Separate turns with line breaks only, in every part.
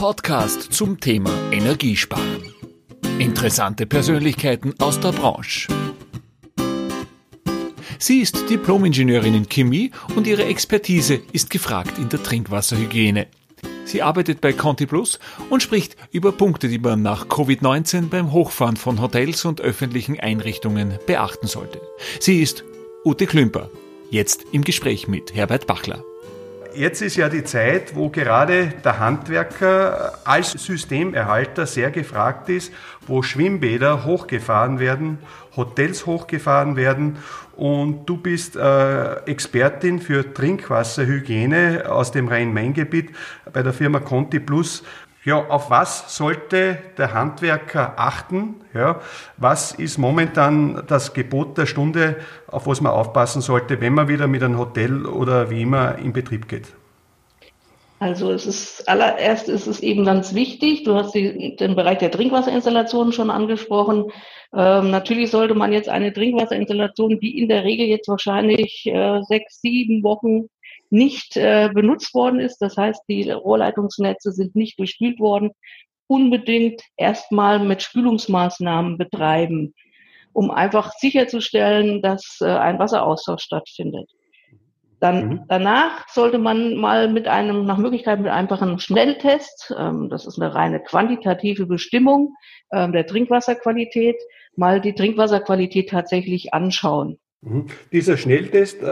Podcast zum Thema Energiesparen. Interessante Persönlichkeiten aus der Branche. Sie ist Diplomingenieurin in Chemie und ihre Expertise ist gefragt in der Trinkwasserhygiene. Sie arbeitet bei Conti Plus und spricht über Punkte, die man nach Covid-19 beim Hochfahren von Hotels und öffentlichen Einrichtungen beachten sollte. Sie ist Ute Klümper, jetzt im Gespräch mit Herbert Bachler.
Jetzt ist ja die Zeit, wo gerade der Handwerker als Systemerhalter sehr gefragt ist, wo Schwimmbäder hochgefahren werden, Hotels hochgefahren werden und du bist äh, Expertin für Trinkwasserhygiene aus dem Rhein-Main-Gebiet bei der Firma Conti Plus. Ja, auf was sollte der Handwerker achten? Ja, was ist momentan das Gebot der Stunde, auf was man aufpassen sollte, wenn man wieder mit einem Hotel oder wie immer in Betrieb geht?
Also es ist allererst ist es eben ganz wichtig. Du hast die, den Bereich der Trinkwasserinstallation schon angesprochen. Ähm, natürlich sollte man jetzt eine Trinkwasserinstallation, die in der Regel jetzt wahrscheinlich äh, sechs, sieben Wochen nicht äh, benutzt worden ist. Das heißt, die Rohrleitungsnetze sind nicht durchspült worden. Unbedingt erstmal mit Spülungsmaßnahmen betreiben, um einfach sicherzustellen, dass äh, ein Wasseraustausch stattfindet. Dann mhm. danach sollte man mal mit einem, nach Möglichkeit mit einfachen Schnelltest, ähm, das ist eine reine quantitative Bestimmung ähm, der Trinkwasserqualität, mal die Trinkwasserqualität tatsächlich anschauen.
Mhm. Dieser Schnelltest, äh,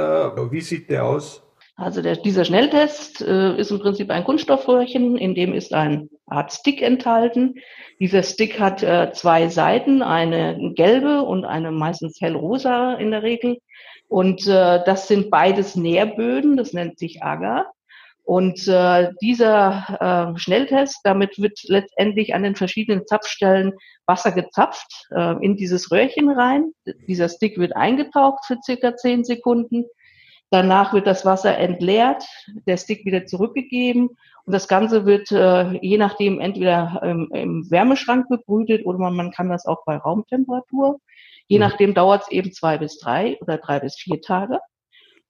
wie sieht der aus?
Also der, dieser Schnelltest äh, ist im Prinzip ein Kunststoffröhrchen, in dem ist ein Art Stick enthalten. Dieser Stick hat äh, zwei Seiten, eine gelbe und eine meistens hellrosa in der Regel. Und äh, das sind beides Nährböden, das nennt sich Agar. Und äh, dieser äh, Schnelltest, damit wird letztendlich an den verschiedenen Zapfstellen Wasser gezapft äh, in dieses Röhrchen rein. Dieser Stick wird eingetaucht für circa zehn Sekunden Danach wird das Wasser entleert, der Stick wieder zurückgegeben und das Ganze wird äh, je nachdem entweder ähm, im Wärmeschrank bebrütet oder man, man, kann das auch bei Raumtemperatur. Je mhm. nachdem dauert es eben zwei bis drei oder drei bis vier Tage.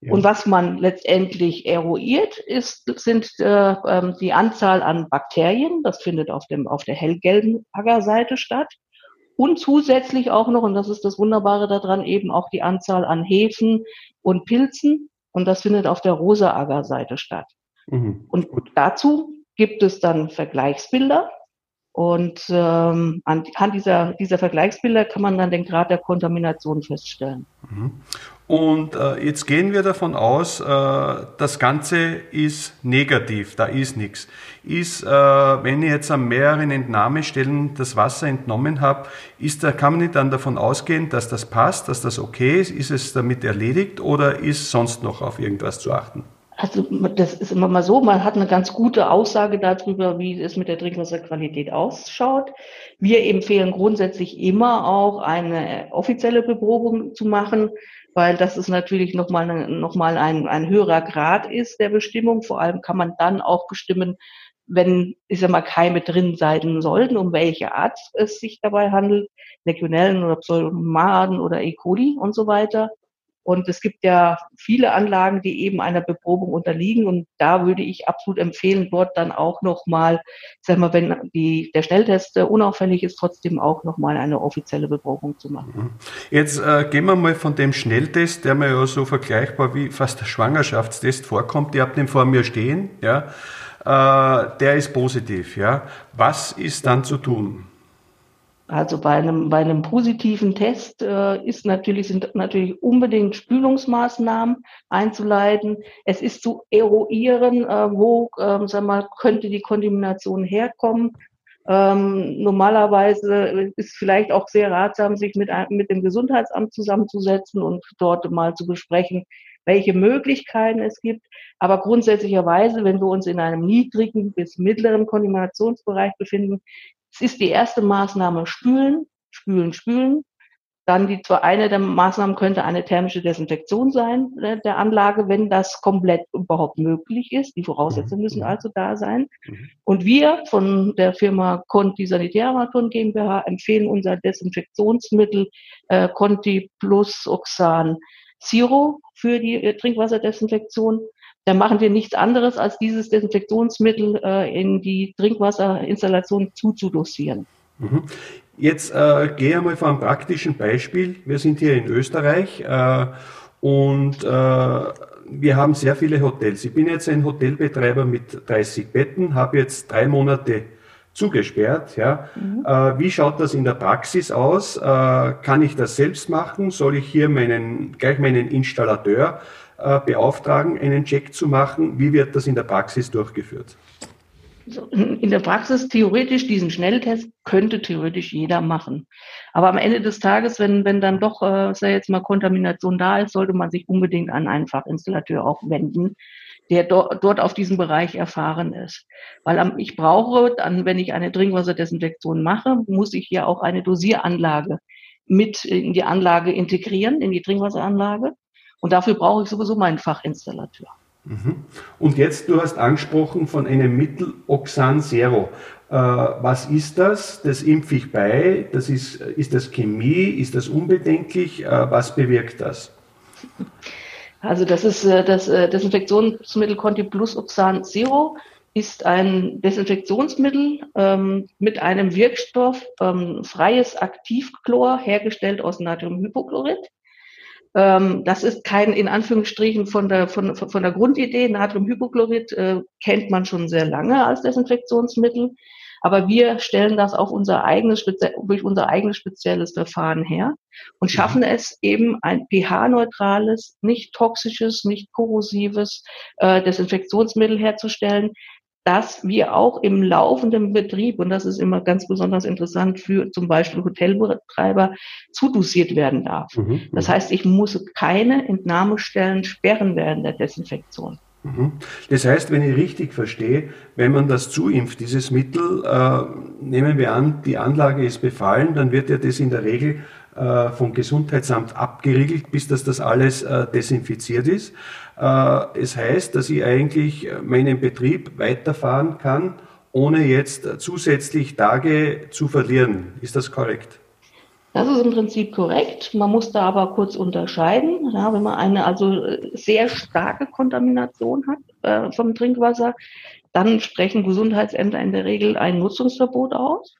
Ja. Und was man letztendlich eruiert, ist, sind äh, ähm, die Anzahl an Bakterien. Das findet auf, dem, auf der hellgelben Agarseite statt. Und zusätzlich auch noch, und das ist das Wunderbare daran, eben auch die Anzahl an Hefen und Pilzen. Und das findet auf der Rosa-Agar-Seite statt. Mhm. Und dazu gibt es dann Vergleichsbilder. Und ähm, anhand dieser, dieser Vergleichsbilder kann man dann den Grad der Kontamination feststellen.
Mhm. Und äh, jetzt gehen wir davon aus, äh, das Ganze ist negativ, da ist nichts. Ist, äh, wenn ich jetzt an mehreren Entnahmestellen das Wasser entnommen habe, ist da, kann man nicht dann davon ausgehen, dass das passt, dass das okay ist? Ist es damit erledigt oder ist sonst noch auf irgendwas zu achten?
Also das ist immer mal so, man hat eine ganz gute Aussage darüber, wie es mit der Trinkwasserqualität ausschaut. Wir empfehlen grundsätzlich immer auch eine offizielle Beprobung zu machen weil das ist natürlich nochmal noch mal ein, ein höherer Grad ist der Bestimmung. Vor allem kann man dann auch bestimmen, wenn, ich sag mal, Keime drin sein sollten, um welche Art es sich dabei handelt, Legionellen oder Pseudomonaden oder E. coli und so weiter. Und es gibt ja viele Anlagen, die eben einer Beprobung unterliegen. Und da würde ich absolut empfehlen, dort dann auch nochmal, sag mal, wenn die, der Schnelltest unauffällig ist, trotzdem auch nochmal eine offizielle Beprobung zu machen. Mhm.
Jetzt äh, gehen wir mal von dem Schnelltest, der mir ja so vergleichbar wie fast der Schwangerschaftstest vorkommt. Ihr habt den vor mir stehen, ja. Äh, der ist positiv, ja. Was ist dann zu tun?
Also bei einem, bei einem positiven Test äh, ist natürlich, sind natürlich unbedingt Spülungsmaßnahmen einzuleiten. Es ist zu eruieren, äh, wo, äh, sag mal, könnte die Kontamination herkommen. Ähm, normalerweise ist vielleicht auch sehr ratsam, sich mit, mit dem Gesundheitsamt zusammenzusetzen und dort mal zu besprechen, welche Möglichkeiten es gibt. Aber grundsätzlicherweise, wenn wir uns in einem niedrigen bis mittleren Kontaminationsbereich befinden, es ist die erste Maßnahme spülen, spülen, spülen. Dann die zwar eine der Maßnahmen könnte eine thermische Desinfektion sein äh, der Anlage, wenn das komplett überhaupt möglich ist. Die Voraussetzungen müssen mhm. also da sein. Mhm. Und wir von der Firma Conti Sanitärarmaturen GmbH empfehlen unser Desinfektionsmittel äh, Conti Plus Oxan Zero für die äh, Trinkwasserdesinfektion dann machen wir nichts anderes, als dieses Desinfektionsmittel äh, in die Trinkwasserinstallation zuzudosieren.
Mhm. Jetzt äh, gehe ich mal von einem praktischen Beispiel. Wir sind hier in Österreich äh, und äh, wir haben sehr viele Hotels. Ich bin jetzt ein Hotelbetreiber mit 30 Betten, habe jetzt drei Monate zugesperrt. Ja. Mhm. Äh, wie schaut das in der Praxis aus? Äh, kann ich das selbst machen? Soll ich hier meinen, gleich meinen Installateur äh, beauftragen, einen Check zu machen? Wie wird das in der Praxis durchgeführt?
in der Praxis theoretisch diesen Schnelltest könnte theoretisch jeder machen. Aber am Ende des Tages, wenn, wenn dann doch, äh, sei jetzt mal Kontamination da ist, sollte man sich unbedingt an einen Fachinstallateur auch wenden, der do, dort auf diesem Bereich erfahren ist. Weil am, ich brauche dann, wenn ich eine Trinkwasserdesinfektion mache, muss ich ja auch eine Dosieranlage mit in die Anlage integrieren, in die Trinkwasseranlage. Und dafür brauche ich sowieso meinen Fachinstallateur.
Mhm. Und jetzt, du hast angesprochen von einem Mittel Oxan Zero. Äh, was ist das? Das impfe ich bei. Das ist, ist das Chemie? Ist das unbedenklich? Äh, was bewirkt das?
Also das ist äh, das äh, Desinfektionsmittel Conti Plus Oxan Zero ist ein Desinfektionsmittel ähm, mit einem Wirkstoff ähm, freies Aktivchlor hergestellt aus Natriumhypochlorid. Ähm, das ist kein, in Anführungsstrichen, von der, von, von der Grundidee. Natriumhypochlorid äh, kennt man schon sehr lange als Desinfektionsmittel. Aber wir stellen das auf unser eigenes, durch unser eigenes spezielles Verfahren her und schaffen es eben ein pH-neutrales, nicht toxisches, nicht korrosives äh, Desinfektionsmittel herzustellen, dass wir auch im laufenden Betrieb, und das ist immer ganz besonders interessant für zum Beispiel Hotelbetreiber, zudosiert werden darf. Mhm, das heißt, ich muss keine Entnahmestellen sperren während der Desinfektion.
Mhm. Das heißt, wenn ich richtig verstehe, wenn man das zuimpft, dieses Mittel, äh, nehmen wir an, die Anlage ist befallen, dann wird ja das in der Regel äh, vom Gesundheitsamt abgeriegelt, bis das, das alles äh, desinfiziert ist. Äh, es heißt, dass ich eigentlich meinen Betrieb weiterfahren kann, ohne jetzt zusätzlich Tage zu verlieren. Ist das korrekt?
Das ist im Prinzip korrekt. Man muss da aber kurz unterscheiden. Ja, wenn man eine also sehr starke Kontamination hat äh, vom Trinkwasser, dann sprechen Gesundheitsämter in der Regel ein Nutzungsverbot aus.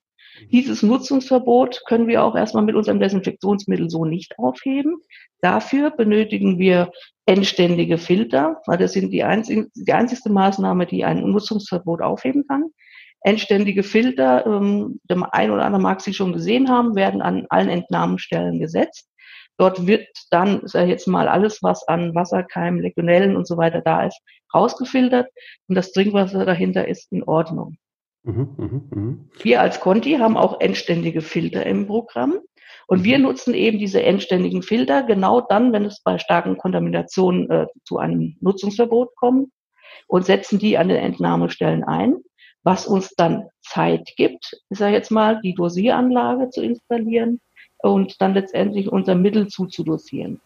Dieses Nutzungsverbot können wir auch erstmal mit unserem Desinfektionsmittel so nicht aufheben. Dafür benötigen wir endständige Filter, weil das sind die, einzig, die einzigste Maßnahme, die ein Nutzungsverbot aufheben kann. Endständige Filter, ähm, der ein oder andere mag sie schon gesehen haben, werden an allen Entnahmestellen gesetzt. Dort wird dann, ich jetzt mal, alles, was an Wasserkeimen, Legionellen und so weiter da ist, rausgefiltert und das Trinkwasser dahinter ist in Ordnung. Mhm, mh, mh. Wir als Conti haben auch endständige Filter im Programm. Und wir mhm. nutzen eben diese endständigen Filter genau dann, wenn es bei starken Kontaminationen äh, zu einem Nutzungsverbot kommt und setzen die an den Entnahmestellen ein, was uns dann Zeit gibt, ist ja jetzt mal, die Dosieranlage zu installieren und dann letztendlich unser Mittel zuzudosieren.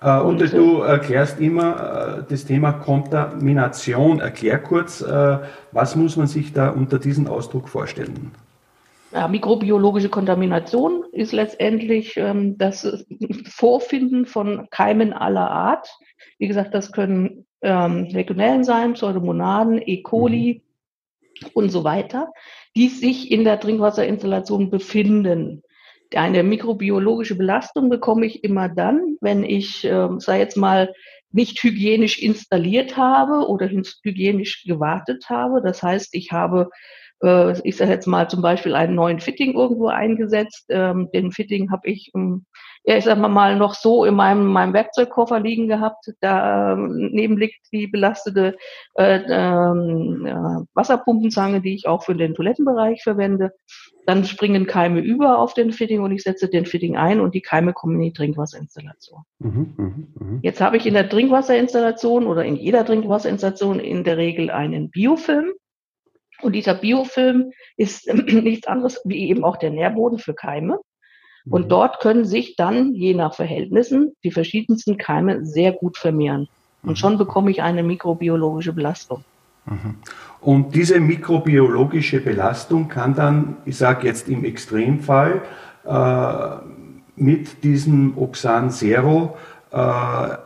Äh, und, und du erklärst immer äh, das Thema Kontamination. Erklär kurz, äh, was muss man sich da unter diesem Ausdruck vorstellen?
Ja, mikrobiologische Kontamination ist letztendlich ähm, das Vorfinden von Keimen aller Art. Wie gesagt, das können ähm, Legionellen sein, Pseudomonaden, E. coli mhm. und so weiter, die sich in der Trinkwasserinstallation befinden. Eine mikrobiologische Belastung bekomme ich immer dann, wenn ich, äh, sei jetzt mal, nicht hygienisch installiert habe oder hygienisch gewartet habe. Das heißt, ich habe, äh, ich sage jetzt mal zum Beispiel einen neuen Fitting irgendwo eingesetzt. Ähm, den Fitting habe ich ähm, ja, ich sag mal, mal noch so in meinem, meinem Werkzeugkoffer liegen gehabt. Da ähm, neben liegt die belastete äh, ähm, äh, Wasserpumpenzange, die ich auch für den Toilettenbereich verwende. Dann springen Keime über auf den Fitting und ich setze den Fitting ein und die Keime kommen in die Trinkwasserinstallation. Mhm, mh, mh. Jetzt habe ich in der Trinkwasserinstallation oder in jeder Trinkwasserinstallation in der Regel einen Biofilm. Und dieser Biofilm ist nichts anderes wie eben auch der Nährboden für Keime. Und mhm. dort können sich dann, je nach Verhältnissen, die verschiedensten Keime sehr gut vermehren. Und mhm. schon bekomme ich eine mikrobiologische Belastung.
Mhm. Und diese mikrobiologische Belastung kann dann, ich sage jetzt im Extremfall, äh, mit diesem Oxan Zero äh,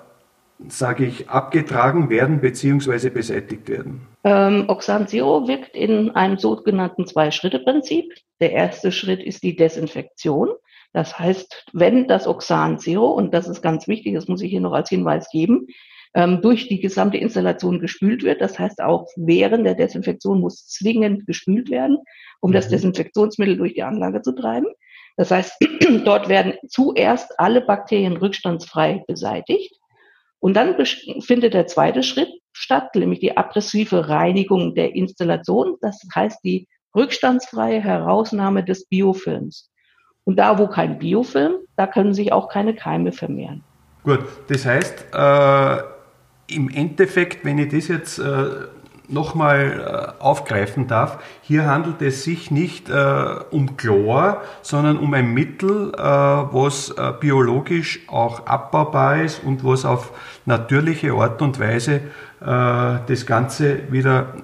sage ich, abgetragen werden bzw. beseitigt werden?
Ähm, Oxan Zero wirkt in einem sogenannten Zwei-Schritte-Prinzip. Der erste Schritt ist die Desinfektion. Das heißt, wenn das Oxan Zero, und das ist ganz wichtig, das muss ich hier noch als Hinweis geben, ähm, durch die gesamte Installation gespült wird. Das heißt, auch während der Desinfektion muss zwingend gespült werden, um das mhm. Desinfektionsmittel durch die Anlage zu treiben. Das heißt, dort werden zuerst alle Bakterien rückstandsfrei beseitigt. Und dann findet der zweite Schritt statt, nämlich die aggressive Reinigung der Installation. Das heißt die rückstandsfreie Herausnahme des Biofilms. Und da, wo kein Biofilm, da können sich auch keine Keime vermehren.
Gut, das heißt, äh, im Endeffekt, wenn ich das jetzt äh, nochmal äh, aufgreifen darf, hier handelt es sich nicht äh, um Chlor, sondern um ein Mittel, äh, was äh, biologisch auch abbaubar ist und was auf natürliche Art und Weise äh, das Ganze wieder,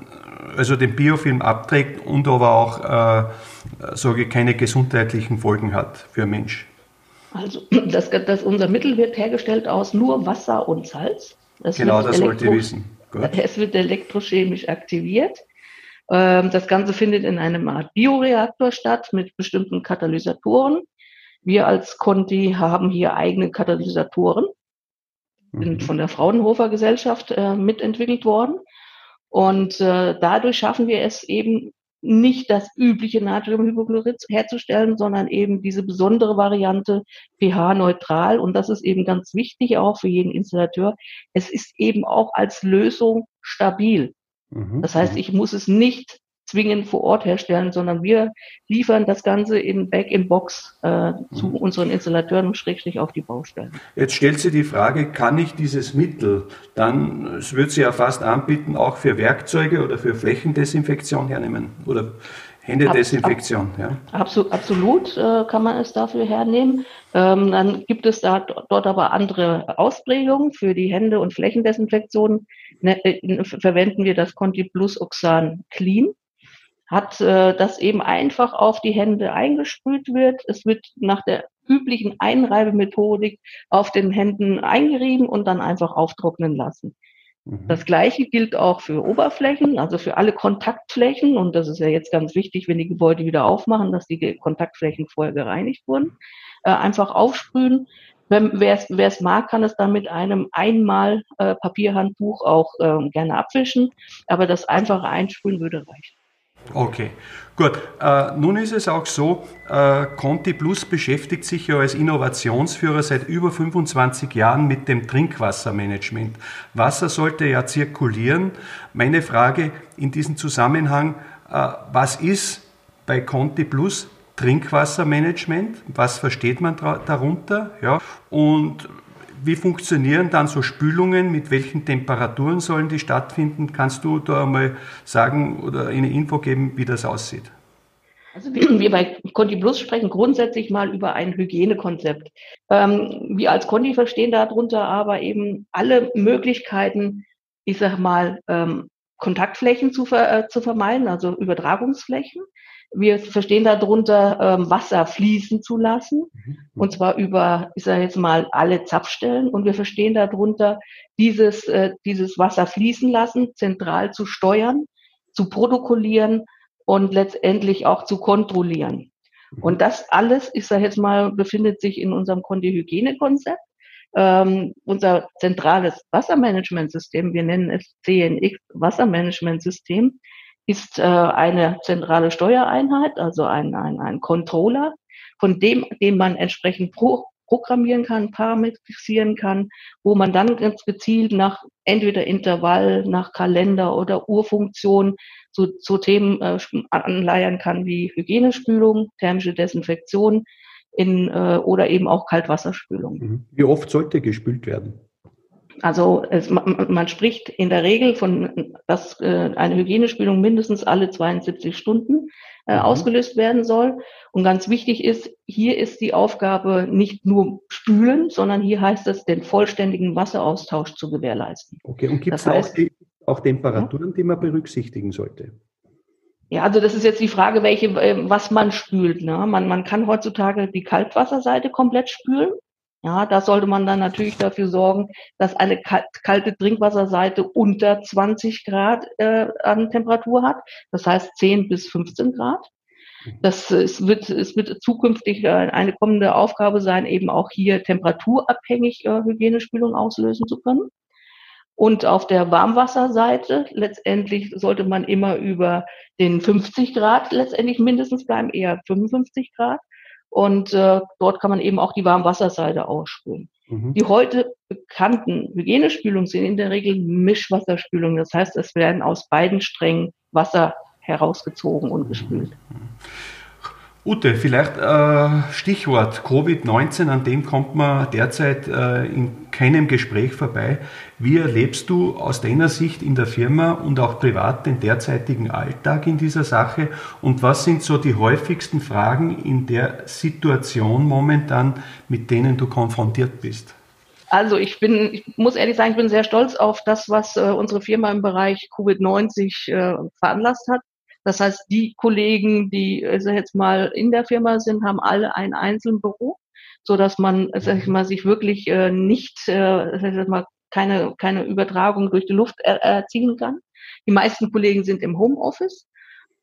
also den Biofilm abträgt und aber auch, ich, keine gesundheitlichen Folgen hat für Mensch.
Also das, das, unser Mittel wird hergestellt aus nur Wasser und Salz.
Das genau, das wollte ich wissen.
Gut. Es wird elektrochemisch aktiviert. Ähm, das Ganze findet in einem Art Bioreaktor statt mit bestimmten Katalysatoren. Wir als Conti haben hier eigene Katalysatoren, sind mhm. von der Fraunhofer Gesellschaft äh, mitentwickelt worden. Und äh, dadurch schaffen wir es eben nicht das übliche Natriumhypochlorid herzustellen, sondern eben diese besondere Variante pH-neutral. Und das ist eben ganz wichtig auch für jeden Installateur. Es ist eben auch als Lösung stabil. Mhm. Das heißt, ich muss es nicht zwingend vor Ort herstellen, sondern wir liefern das Ganze in Back-in-Box äh, zu mhm. unseren Installateuren schrägstrich auf die Baustellen.
Jetzt stellt sich die Frage, kann ich dieses Mittel dann, es wird sie ja fast anbieten, auch für Werkzeuge oder für Flächendesinfektion hernehmen oder Händedesinfektion,
ab, ab, ja. Absolut, absolut äh, kann man es dafür hernehmen. Ähm, dann gibt es da dort aber andere Ausprägungen für die Hände- und Flächendesinfektion. Ne, äh, verwenden wir das Conti Plus Oxan Clean hat äh, das eben einfach auf die Hände eingesprüht wird. Es wird nach der üblichen Einreibemethodik auf den Händen eingerieben und dann einfach auftrocknen lassen. Mhm. Das gleiche gilt auch für Oberflächen, also für alle Kontaktflächen. Und das ist ja jetzt ganz wichtig, wenn die Gebäude wieder aufmachen, dass die Kontaktflächen vorher gereinigt wurden. Äh, einfach aufsprühen. Wer es mag, kann es dann mit einem einmal äh, Papierhandtuch auch äh, gerne abwischen. Aber das einfache Einsprühen würde reichen.
Okay, gut. Äh, nun ist es auch so, äh, Conti Plus beschäftigt sich ja als Innovationsführer seit über 25 Jahren mit dem Trinkwassermanagement. Wasser sollte ja zirkulieren. Meine Frage in diesem Zusammenhang, äh, was ist bei Conti Plus Trinkwassermanagement? Was versteht man darunter? Ja, und wie funktionieren dann so Spülungen? Mit welchen Temperaturen sollen die stattfinden? Kannst du da mal sagen oder eine Info geben, wie das aussieht?
Also wir bei Conti Plus sprechen grundsätzlich mal über ein Hygienekonzept. Ähm, wir als Conti verstehen darunter aber eben alle Möglichkeiten, ich sag mal, ähm, Kontaktflächen zu, ver äh, zu vermeiden, also Übertragungsflächen. Wir verstehen darunter, ähm, Wasser fließen zu lassen, mhm. und zwar über, ich sage jetzt mal, alle Zapfstellen. Und wir verstehen darunter, dieses, äh, dieses Wasser fließen lassen, zentral zu steuern, zu protokollieren und letztendlich auch zu kontrollieren. Mhm. Und das alles, ich sage jetzt mal, befindet sich in unserem Konti-Hygienekonzept. Ähm, unser zentrales Wassermanagementsystem, wir nennen es CNX Wassermanagementsystem, ist äh, eine zentrale Steuereinheit, also ein, ein, ein Controller, von dem, den man entsprechend pro, programmieren kann, parametrisieren kann, wo man dann ganz gezielt nach entweder Intervall, nach Kalender oder Urfunktion zu, zu Themen äh, anleiern kann wie Hygienespülung, thermische Desinfektion in, äh, oder eben auch Kaltwasserspülung.
Mhm. Wie oft sollte gespült werden?
Also es, man, man, spricht in der Regel von, dass äh, eine Hygienespülung mindestens alle 72 Stunden äh, mhm. ausgelöst werden soll. Und ganz wichtig ist, hier ist die Aufgabe nicht nur spülen, sondern hier heißt es, den vollständigen Wasseraustausch zu gewährleisten.
Okay, und gibt es auch, auch, Temperaturen, ja? die man berücksichtigen sollte?
Ja, also das ist jetzt die Frage, welche, äh, was man spült. Ne? Man, man kann heutzutage die Kaltwasserseite komplett spülen. Ja, da sollte man dann natürlich dafür sorgen, dass eine kalte Trinkwasserseite unter 20 Grad äh, an Temperatur hat. Das heißt 10 bis 15 Grad. Das es wird, es wird zukünftig äh, eine kommende Aufgabe sein, eben auch hier temperaturabhängig äh, Hygienespülung auslösen zu können. Und auf der Warmwasserseite letztendlich sollte man immer über den 50 Grad letztendlich mindestens bleiben, eher 55 Grad. Und äh, dort kann man eben auch die Warmwasserseite ausspülen. Mhm. Die heute bekannten Hygienespülungen sind in der Regel Mischwasserspülungen. Das heißt, es werden aus beiden Strängen Wasser herausgezogen und gespült.
Ute, vielleicht äh, Stichwort Covid-19, an dem kommt man derzeit äh, in keinem Gespräch vorbei. Wie erlebst du aus deiner Sicht in der Firma und auch privat den derzeitigen Alltag in dieser Sache? Und was sind so die häufigsten Fragen in der Situation momentan, mit denen du konfrontiert bist?
Also ich bin, ich muss ehrlich sagen, ich bin sehr stolz auf das, was äh, unsere Firma im Bereich Covid-19 äh, veranlasst hat. Das heißt, die Kollegen, die also jetzt mal in der Firma sind, haben alle ein einzelnes Büro, so dass man, sag ich mal, sich wirklich äh, nicht, äh, sag ich mal, keine, keine Übertragung durch die Luft er, erzielen kann. Die meisten Kollegen sind im Homeoffice.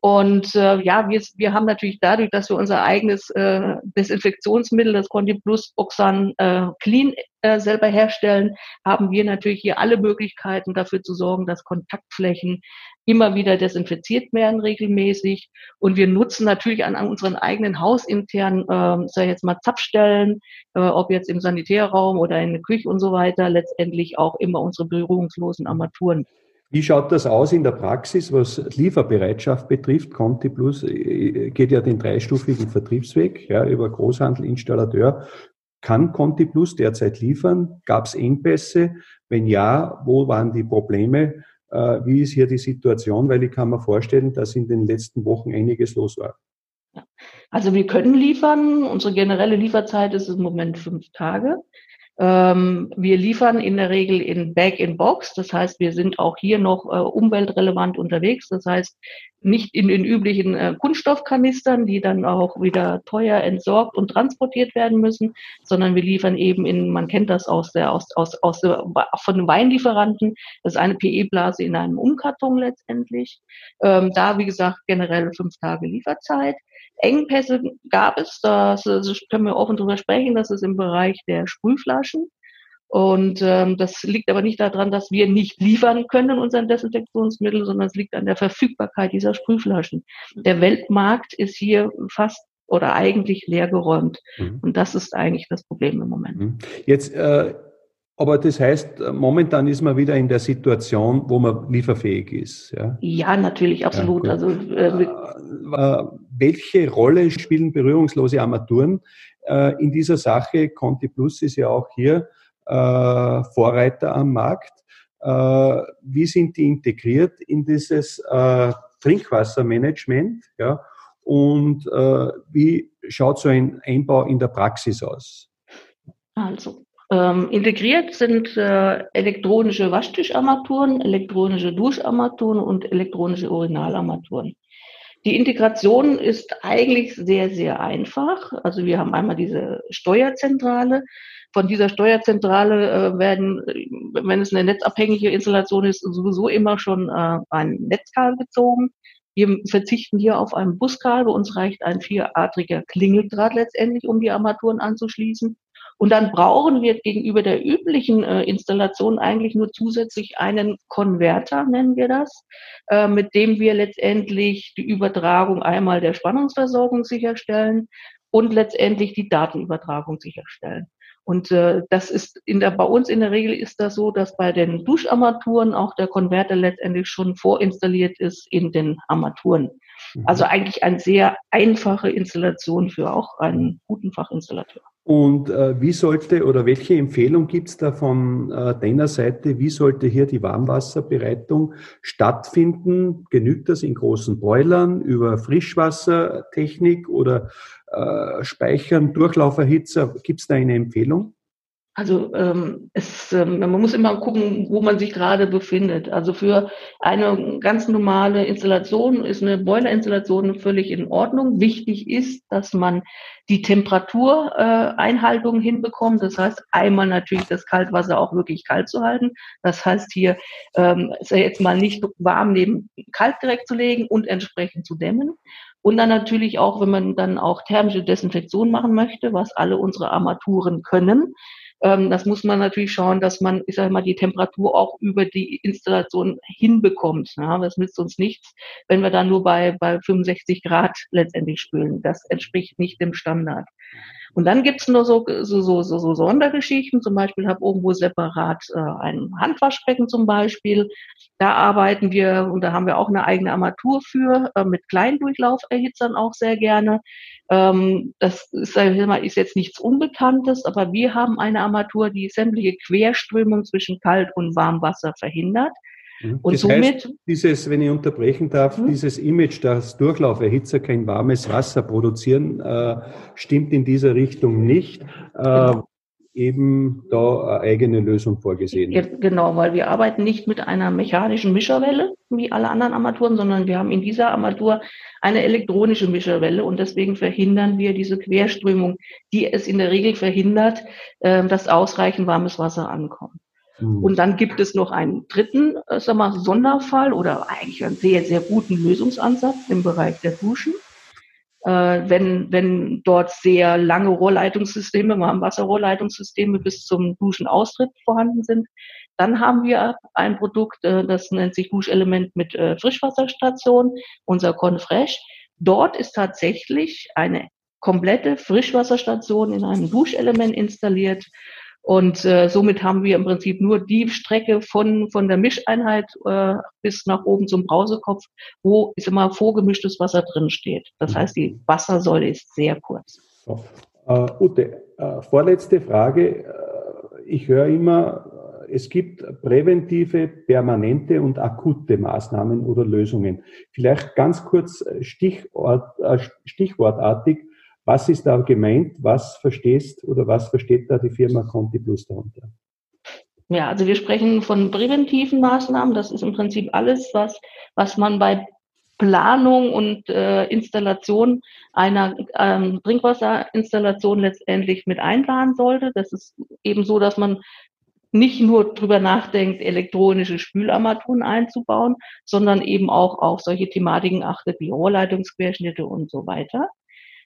Und äh, ja, wir, wir haben natürlich dadurch, dass wir unser eigenes äh, Desinfektionsmittel, das Conti Plus Oxan äh, Clean äh, selber herstellen, haben wir natürlich hier alle Möglichkeiten dafür zu sorgen, dass Kontaktflächen immer wieder desinfiziert werden regelmäßig. Und wir nutzen natürlich an, unseren eigenen hausinternen, äh, sag ich jetzt mal, Zapfstellen, äh, ob jetzt im Sanitärraum oder in der Küche und so weiter, letztendlich auch immer unsere berührungslosen Armaturen
wie schaut das aus in der Praxis, was Lieferbereitschaft betrifft? Conti Plus äh, geht ja den dreistufigen Vertriebsweg ja, über Großhandel, Installateur. Kann Conti Plus derzeit liefern? Gab es Engpässe? Wenn ja, wo waren die Probleme? Äh, wie ist hier die Situation? Weil ich kann mir vorstellen, dass in den letzten Wochen einiges los war.
Also wir können liefern. Unsere generelle Lieferzeit ist im Moment fünf Tage. Ähm, wir liefern in der Regel in Bag-in-Box. Das heißt, wir sind auch hier noch äh, umweltrelevant unterwegs. Das heißt, nicht in den üblichen äh, Kunststoffkanistern, die dann auch wieder teuer entsorgt und transportiert werden müssen, sondern wir liefern eben in, man kennt das aus der, aus, aus, aus der, von Weinlieferanten, das ist eine PE-Blase in einem Umkarton letztendlich. Ähm, da, wie gesagt, generell fünf Tage Lieferzeit. Engpässe gab es, das, das können wir offen drüber sprechen, das ist im Bereich der Sprühflaschen. Und ähm, das liegt aber nicht daran, dass wir nicht liefern können unseren Desinfektionsmittel, sondern es liegt an der Verfügbarkeit dieser Sprühflaschen. Der Weltmarkt ist hier fast oder eigentlich leergeräumt. Mhm. Und das ist eigentlich das Problem im Moment. Mhm.
Jetzt äh aber das heißt, momentan ist man wieder in der Situation, wo man lieferfähig ist.
Ja, ja natürlich, absolut. Ja, also, äh,
äh, welche Rolle spielen berührungslose Armaturen äh, in dieser Sache? Conti Plus ist ja auch hier äh, Vorreiter am Markt. Äh, wie sind die integriert in dieses äh, Trinkwassermanagement? Ja? Und wie schaut so ein Einbau in der Praxis aus?
Also, ähm, integriert sind äh, elektronische Waschtischarmaturen, elektronische Duscharmaturen und elektronische Urinalarmaturen. Die Integration ist eigentlich sehr, sehr einfach. Also wir haben einmal diese Steuerzentrale. Von dieser Steuerzentrale äh, werden, wenn es eine netzabhängige Installation ist, sowieso immer schon äh, ein Netzkabel gezogen. Wir verzichten hier auf ein Buskabel. Uns reicht ein vieradriger Klingeldraht letztendlich, um die Armaturen anzuschließen. Und dann brauchen wir gegenüber der üblichen äh, Installation eigentlich nur zusätzlich einen Konverter, nennen wir das, äh, mit dem wir letztendlich die Übertragung einmal der Spannungsversorgung sicherstellen und letztendlich die Datenübertragung sicherstellen. Und äh, das ist in der, bei uns in der Regel ist das so, dass bei den Duscharmaturen auch der Konverter letztendlich schon vorinstalliert ist in den Armaturen. Mhm. Also eigentlich eine sehr einfache Installation für auch einen guten Fachinstallateur.
Und äh, wie sollte oder welche Empfehlung gibt es da von äh, deiner Seite, wie sollte hier die Warmwasserbereitung stattfinden? Genügt das in großen Boilern über Frischwassertechnik oder äh, Speichern, Durchlauferhitzer? Gibt es da eine Empfehlung?
Also ähm, es, ähm, man muss immer gucken, wo man sich gerade befindet. Also für eine ganz normale Installation ist eine Boilerinstallation völlig in Ordnung. Wichtig ist, dass man die Temperatureinhaltung äh, hinbekommt. Das heißt, einmal natürlich das Kaltwasser auch wirklich kalt zu halten. Das heißt hier ähm, ist ja jetzt mal nicht warm neben kalt direkt zu legen und entsprechend zu dämmen. Und dann natürlich auch, wenn man dann auch thermische Desinfektion machen möchte, was alle unsere Armaturen können, das muss man natürlich schauen, dass man, ich sage mal, die Temperatur auch über die Installation hinbekommt. Ja, das nützt uns nichts, wenn wir dann nur bei, bei 65 Grad letztendlich spülen. Das entspricht nicht dem Standard. Und dann gibt's nur so, so, so, so, so Sondergeschichten. Zum Beispiel habe irgendwo separat äh, ein Handwaschbecken zum Beispiel. Da arbeiten wir und da haben wir auch eine eigene Armatur für, äh, mit Kleindurchlauferhitzern auch sehr gerne. Ähm, das ist, ist jetzt nichts Unbekanntes, aber wir haben eine Armatur, die sämtliche Querströmung zwischen Kalt- und Warmwasser verhindert.
Mhm. Und das somit, heißt, dieses, wenn ich unterbrechen darf, hm? dieses Image, dass Durchlauferhitzer kein warmes Wasser produzieren, äh, stimmt in dieser Richtung nicht. Äh, genau. Eben da eine eigene Lösung vorgesehen.
Ja, genau, weil wir arbeiten nicht mit einer mechanischen Mischerwelle wie alle anderen Armaturen, sondern wir haben in dieser Armatur eine elektronische Mischerwelle und deswegen verhindern wir diese Querströmung, die es in der Regel verhindert, äh, dass ausreichend warmes Wasser ankommt. Mhm. Und dann gibt es noch einen dritten äh, sag mal, Sonderfall oder eigentlich einen sehr, sehr guten Lösungsansatz im Bereich der Duschen. Äh, wenn, wenn dort sehr lange Rohrleitungssysteme, wir haben Wasserrohrleitungssysteme bis zum Duschenaustritt vorhanden sind, dann haben wir ein Produkt, äh, das nennt sich Duschelement mit äh, Frischwasserstation, unser Confresh. Dort ist tatsächlich eine komplette Frischwasserstation in einem Duschelement installiert, und äh, somit haben wir im Prinzip nur die Strecke von, von der Mischeinheit äh, bis nach oben zum Brausekopf, wo ist immer vorgemischtes Wasser drin steht. Das heißt, die Wassersäule ist sehr kurz.
So. Uh, Ute, uh, vorletzte Frage. Uh, ich höre immer, es gibt präventive, permanente und akute Maßnahmen oder Lösungen. Vielleicht ganz kurz Stichwort, stichwortartig, was ist da gemeint? Was verstehst oder was versteht da die Firma Conti Plus darunter?
Ja, also wir sprechen von präventiven Maßnahmen. Das ist im Prinzip alles, was, was man bei Planung und äh, Installation einer ähm, Trinkwasserinstallation letztendlich mit einplanen sollte. Das ist eben so, dass man nicht nur drüber nachdenkt, elektronische Spülarmaturen einzubauen, sondern eben auch auf solche Thematiken achtet wie Rohrleitungsquerschnitte und so weiter.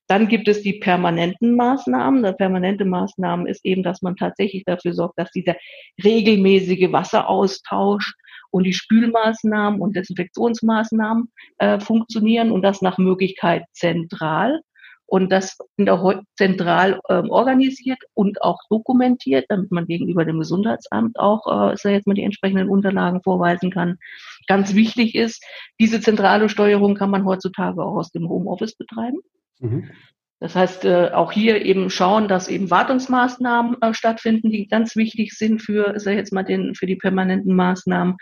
Dann gibt es die permanenten Maßnahmen. Der permanente Maßnahmen ist eben, dass man tatsächlich dafür sorgt, dass dieser regelmäßige Wasseraustausch und die Spülmaßnahmen und Desinfektionsmaßnahmen äh, funktionieren und das nach Möglichkeit zentral und das in der zentral ähm, organisiert und auch dokumentiert, damit man gegenüber dem Gesundheitsamt auch äh, jetzt mal die entsprechenden Unterlagen vorweisen kann. Ganz wichtig ist, diese zentrale Steuerung kann man heutzutage auch aus dem Homeoffice betreiben. Mhm. Das heißt, äh, auch hier eben schauen, dass eben Wartungsmaßnahmen äh, stattfinden, die ganz wichtig sind für, sag ich jetzt mal, den, für die permanenten Maßnahmen,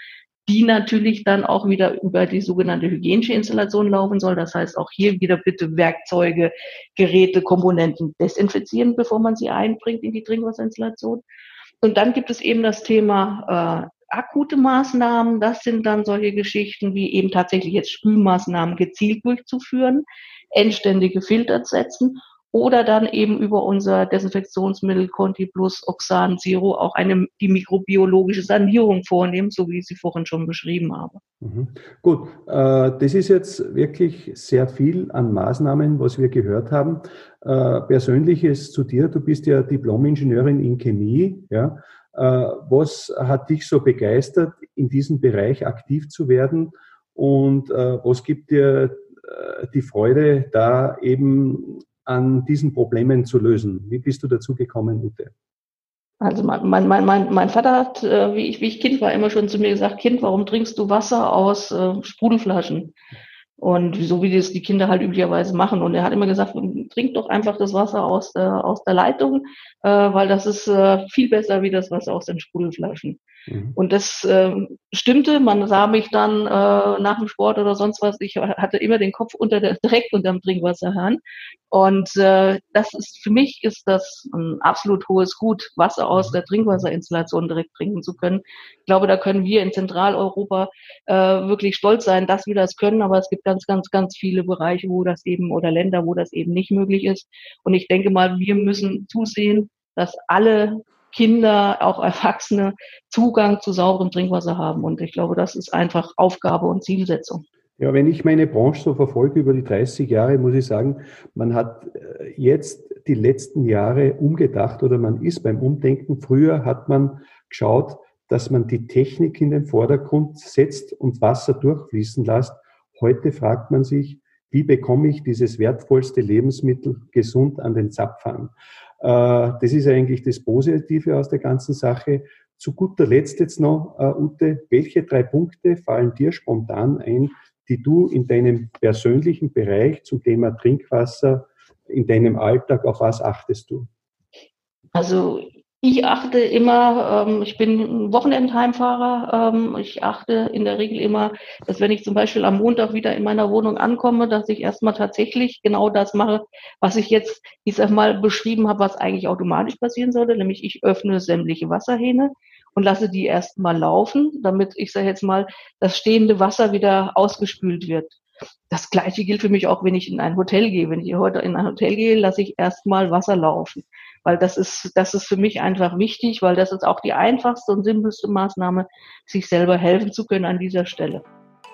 die natürlich dann auch wieder über die sogenannte hygienische Installation laufen soll. Das heißt, auch hier wieder bitte Werkzeuge, Geräte, Komponenten desinfizieren, bevor man sie einbringt in die Trinkwasserinstallation. Und dann gibt es eben das Thema äh, akute Maßnahmen. Das sind dann solche Geschichten wie eben tatsächlich jetzt Spülmaßnahmen gezielt durchzuführen endständige Filter setzen oder dann eben über unser Desinfektionsmittel Conti Plus Oxan Zero auch eine, die mikrobiologische Sanierung vornehmen, so wie ich sie vorhin schon beschrieben habe.
Mhm. Gut, äh, das ist jetzt wirklich sehr viel an Maßnahmen, was wir gehört haben. Äh, Persönliches zu dir, du bist ja Diplom-Ingenieurin in Chemie. Ja? Äh, was hat dich so begeistert, in diesem Bereich aktiv zu werden? Und äh, was gibt dir die Freude, da eben an diesen Problemen zu lösen. Wie bist du dazu gekommen, Ute?
Also mein, mein, mein, mein Vater hat, äh, wie, ich, wie ich Kind war, immer schon zu mir gesagt, Kind, warum trinkst du Wasser aus äh, Sprudelflaschen? Und so wie das die Kinder halt üblicherweise machen. Und er hat immer gesagt, trink doch einfach das Wasser aus, äh, aus der Leitung, äh, weil das ist äh, viel besser wie das Wasser aus den Sprudelflaschen. Mhm. Und das äh, stimmte. Man sah mich dann äh, nach dem Sport oder sonst was. Ich hatte immer den Kopf unter der, direkt unter dem Trinkwasserhahn. Und äh, das ist für mich ist das ein absolut hohes Gut, Wasser aus der Trinkwasserinstallation direkt trinken zu können. Ich glaube, da können wir in Zentraleuropa äh, wirklich stolz sein, dass wir das können. Aber es gibt ganz, ganz, ganz viele Bereiche, wo das eben oder Länder, wo das eben nicht möglich ist. Und ich denke mal, wir müssen zusehen, dass alle Kinder, auch Erwachsene Zugang zu sauberem Trinkwasser haben. Und ich glaube, das ist einfach Aufgabe und Zielsetzung.
Ja, wenn ich meine Branche so verfolge über die 30 Jahre, muss ich sagen, man hat äh, jetzt die letzten Jahre umgedacht oder man ist beim Umdenken. Früher hat man geschaut, dass man die Technik in den Vordergrund setzt und Wasser durchfließen lässt. Heute fragt man sich, wie bekomme ich dieses wertvollste Lebensmittel gesund an den Zapfhahn? Äh, das ist eigentlich das Positive aus der ganzen Sache. Zu guter Letzt jetzt noch, äh, Ute, welche drei Punkte fallen dir spontan ein, die du in deinem persönlichen Bereich zum Thema Trinkwasser in deinem Alltag, auf was achtest du?
Also ich achte immer, ähm, ich bin ein Wochenendheimfahrer, ähm, ich achte in der Regel immer, dass wenn ich zum Beispiel am Montag wieder in meiner Wohnung ankomme, dass ich erstmal tatsächlich genau das mache, was ich jetzt, ich sag mal, beschrieben habe, was eigentlich automatisch passieren sollte, nämlich ich öffne sämtliche Wasserhähne und lasse die erstmal laufen, damit ich sage jetzt mal, das stehende Wasser wieder ausgespült wird. Das gleiche gilt für mich auch, wenn ich in ein Hotel gehe. Wenn ich heute in ein Hotel gehe, lasse ich erstmal Wasser laufen weil das ist, das ist für mich einfach wichtig, weil das ist auch die einfachste und simpelste Maßnahme, sich selber helfen zu können an dieser Stelle.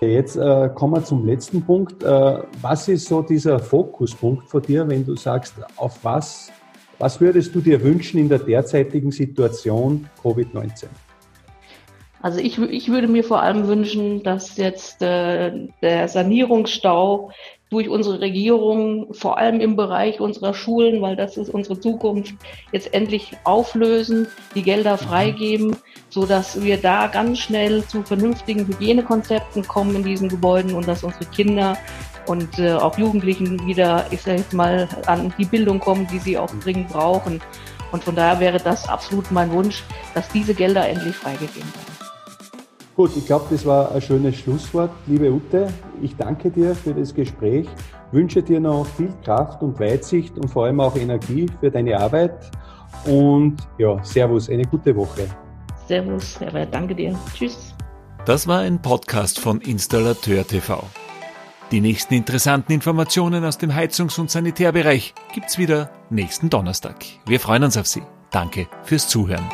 Jetzt äh, kommen wir zum letzten Punkt. Äh, was ist so dieser Fokuspunkt von dir, wenn du sagst, auf was, was würdest du dir wünschen in der derzeitigen Situation Covid-19?
Also ich, ich würde mir vor allem wünschen, dass jetzt äh, der Sanierungsstau durch unsere Regierung, vor allem im Bereich unserer Schulen, weil das ist unsere Zukunft, jetzt endlich auflösen, die Gelder mhm. freigeben, so dass wir da ganz schnell zu vernünftigen Hygienekonzepten kommen in diesen Gebäuden und dass unsere Kinder und äh, auch Jugendlichen wieder, ich sage jetzt mal, an die Bildung kommen, die sie auch dringend brauchen. Und von daher wäre das absolut mein Wunsch, dass diese Gelder endlich freigegeben werden.
Gut, ich glaube, das war ein schönes Schlusswort. Liebe Ute, ich danke dir für das Gespräch, wünsche dir noch viel Kraft und Weitsicht und vor allem auch Energie für deine Arbeit. Und ja, Servus, eine gute Woche.
Servus, Herbert, danke dir. Tschüss.
Das war ein Podcast von Installateur TV. Die nächsten interessanten Informationen aus dem Heizungs- und Sanitärbereich gibt's wieder nächsten Donnerstag. Wir freuen uns auf Sie. Danke fürs Zuhören.